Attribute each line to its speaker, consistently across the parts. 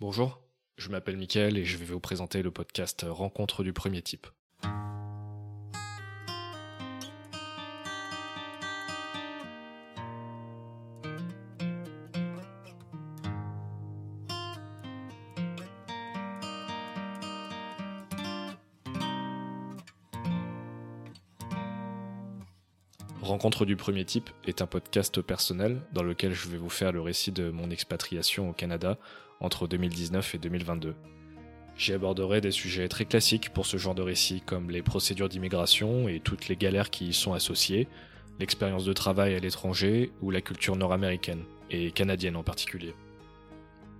Speaker 1: Bonjour, je m'appelle Mickaël et je vais vous présenter le podcast Rencontre du premier type. Rencontre du premier type est un podcast personnel dans lequel je vais vous faire le récit de mon expatriation au Canada entre 2019 et 2022. J'y aborderai des sujets très classiques pour ce genre de récit comme les procédures d'immigration et toutes les galères qui y sont associées, l'expérience de travail à l'étranger ou la culture nord-américaine, et canadienne en particulier.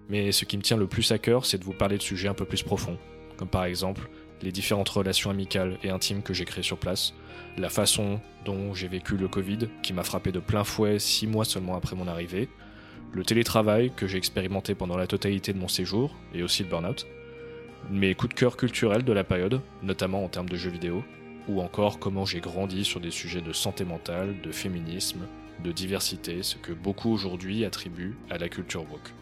Speaker 1: Mais ce qui me tient le plus à cœur, c'est de vous parler de sujets un peu plus profonds, comme par exemple les différentes relations amicales et intimes que j'ai créées sur place, la façon dont j'ai vécu le Covid, qui m'a frappé de plein fouet six mois seulement après mon arrivée, le télétravail que j'ai expérimenté pendant la totalité de mon séjour, et aussi le burn-out, mes coups de cœur culturels de la période, notamment en termes de jeux vidéo, ou encore comment j'ai grandi sur des sujets de santé mentale, de féminisme, de diversité, ce que beaucoup aujourd'hui attribuent à la culture woke.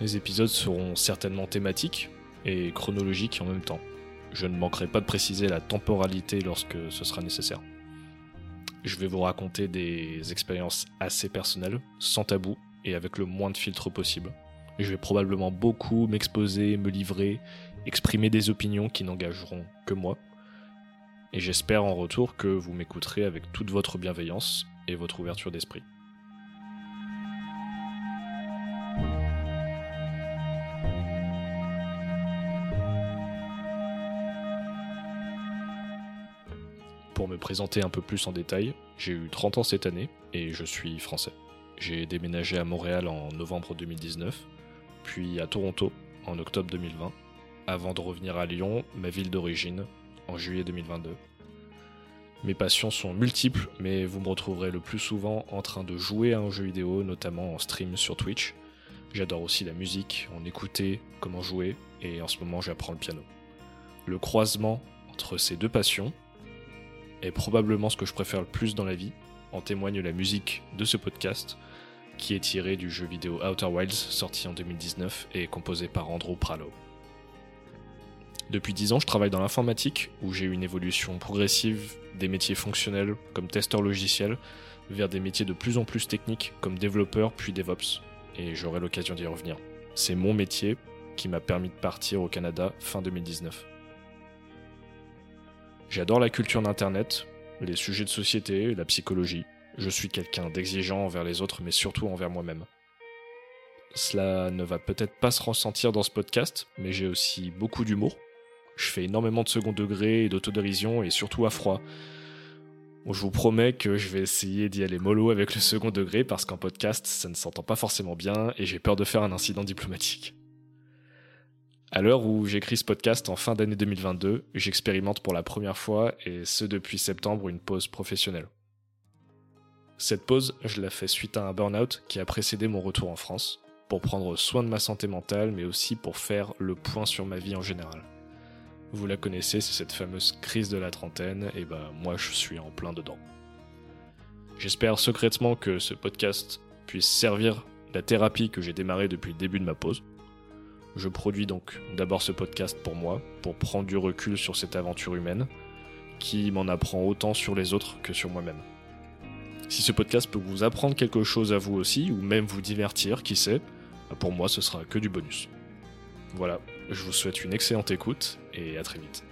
Speaker 1: Les épisodes seront certainement thématiques et chronologiques en même temps. Je ne manquerai pas de préciser la temporalité lorsque ce sera nécessaire. Je vais vous raconter des expériences assez personnelles, sans tabou et avec le moins de filtres possible. Je vais probablement beaucoup m'exposer, me livrer, exprimer des opinions qui n'engageront que moi. Et j'espère en retour que vous m'écouterez avec toute votre bienveillance et votre ouverture d'esprit. Pour me présenter un peu plus en détail, j'ai eu 30 ans cette année et je suis français. J'ai déménagé à Montréal en novembre 2019, puis à Toronto en octobre 2020, avant de revenir à Lyon, ma ville d'origine, en juillet 2022. Mes passions sont multiples, mais vous me retrouverez le plus souvent en train de jouer à un jeu vidéo, notamment en stream sur Twitch. J'adore aussi la musique, en écouter, comment jouer, et en ce moment j'apprends le piano. Le croisement entre ces deux passions, est probablement ce que je préfère le plus dans la vie. En témoigne la musique de ce podcast, qui est tiré du jeu vidéo Outer Wilds, sorti en 2019 et composé par Andrew Pralo. Depuis 10 ans, je travaille dans l'informatique, où j'ai eu une évolution progressive des métiers fonctionnels comme testeur logiciel vers des métiers de plus en plus techniques comme développeur puis DevOps, et j'aurai l'occasion d'y revenir. C'est mon métier qui m'a permis de partir au Canada fin 2019. J'adore la culture d'Internet, les sujets de société, la psychologie. Je suis quelqu'un d'exigeant envers les autres, mais surtout envers moi-même. Cela ne va peut-être pas se ressentir dans ce podcast, mais j'ai aussi beaucoup d'humour. Je fais énormément de second degré et d'autodérision, et surtout à froid. je vous promets que je vais essayer d'y aller mollo avec le second degré, parce qu'en podcast, ça ne s'entend pas forcément bien, et j'ai peur de faire un incident diplomatique. À l'heure où j'écris ce podcast en fin d'année 2022, j'expérimente pour la première fois, et ce depuis septembre, une pause professionnelle. Cette pause, je la fais suite à un burn-out qui a précédé mon retour en France, pour prendre soin de ma santé mentale, mais aussi pour faire le point sur ma vie en général. Vous la connaissez, c'est cette fameuse crise de la trentaine, et bah moi je suis en plein dedans. J'espère secrètement que ce podcast puisse servir la thérapie que j'ai démarrée depuis le début de ma pause, je produis donc d'abord ce podcast pour moi, pour prendre du recul sur cette aventure humaine, qui m'en apprend autant sur les autres que sur moi-même. Si ce podcast peut vous apprendre quelque chose à vous aussi, ou même vous divertir, qui sait, pour moi ce sera que du bonus. Voilà, je vous souhaite une excellente écoute et à très vite.